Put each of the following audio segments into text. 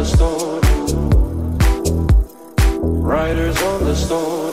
into this world we're thrown.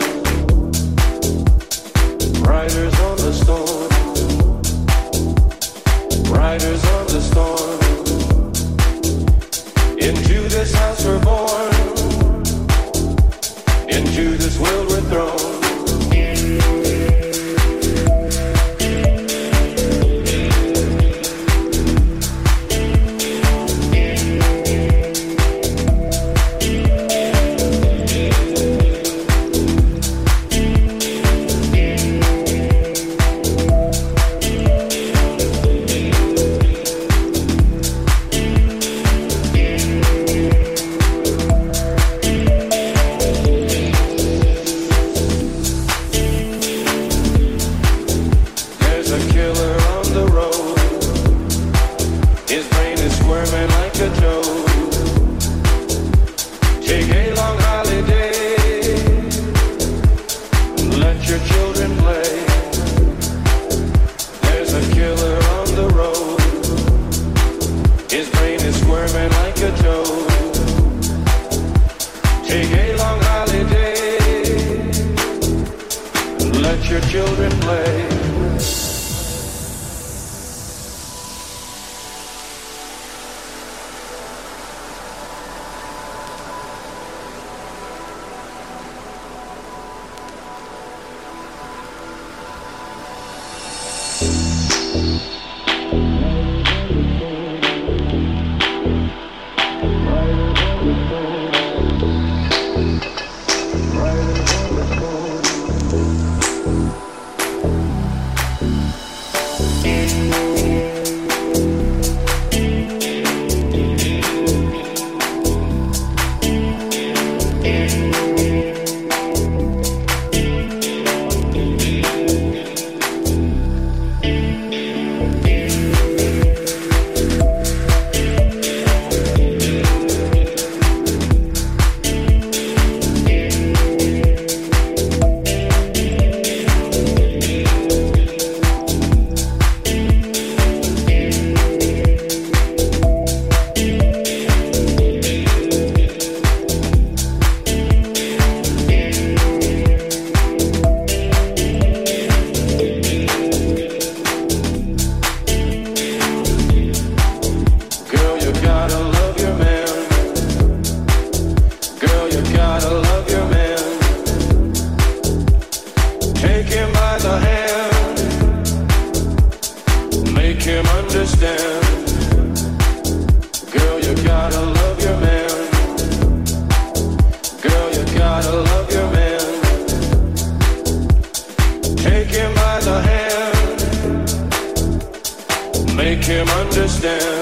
understand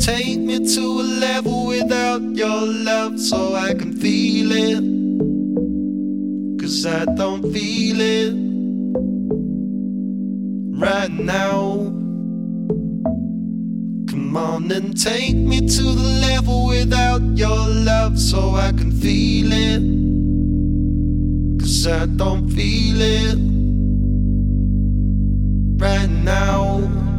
take me to a level without your love so I can feel it. Cause I don't feel it right now. Come on and take me to the level without your love so I can feel it. Cause I don't feel it right now.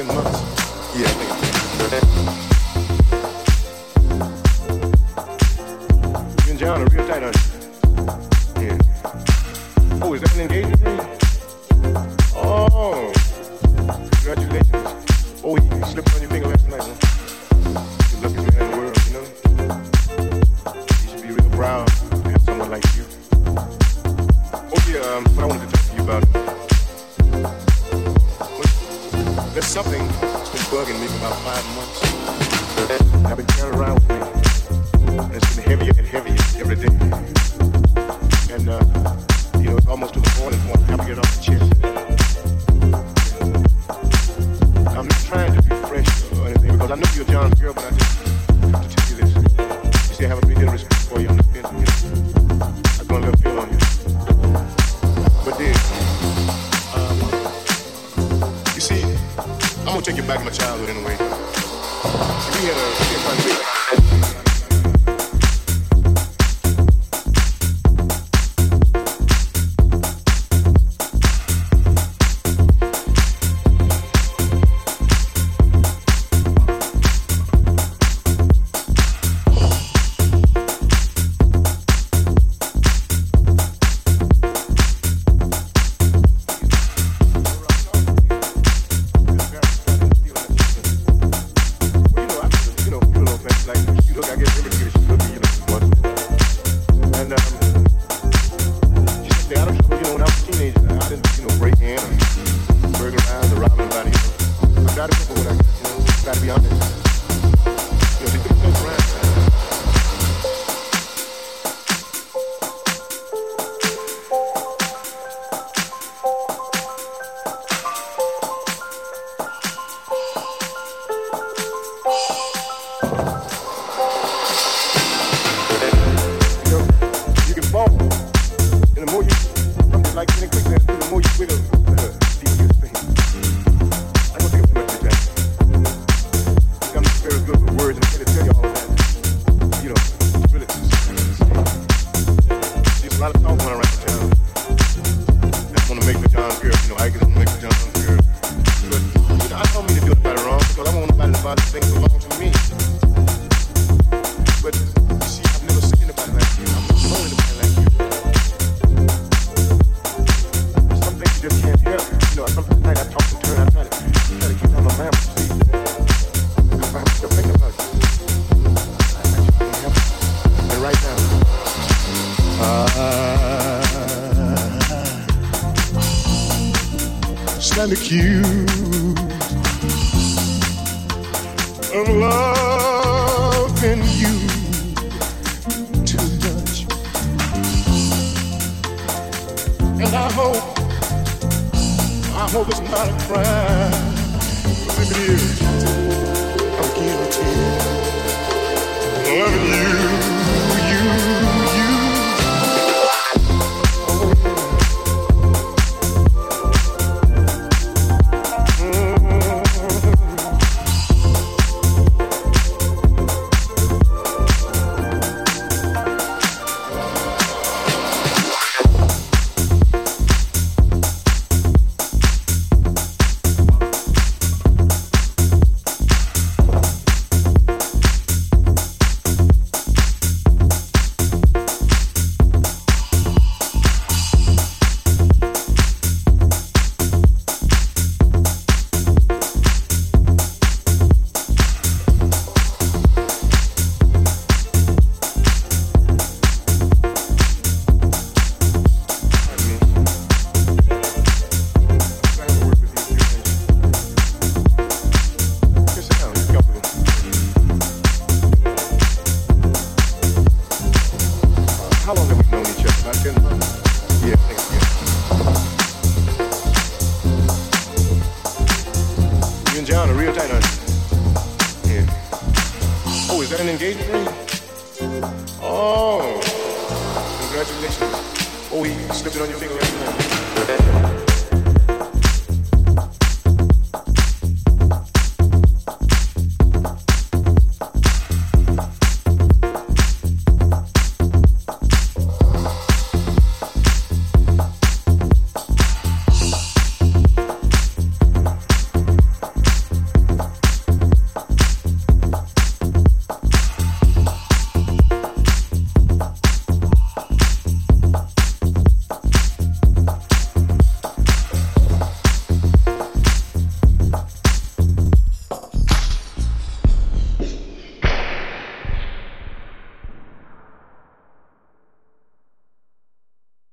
Each other?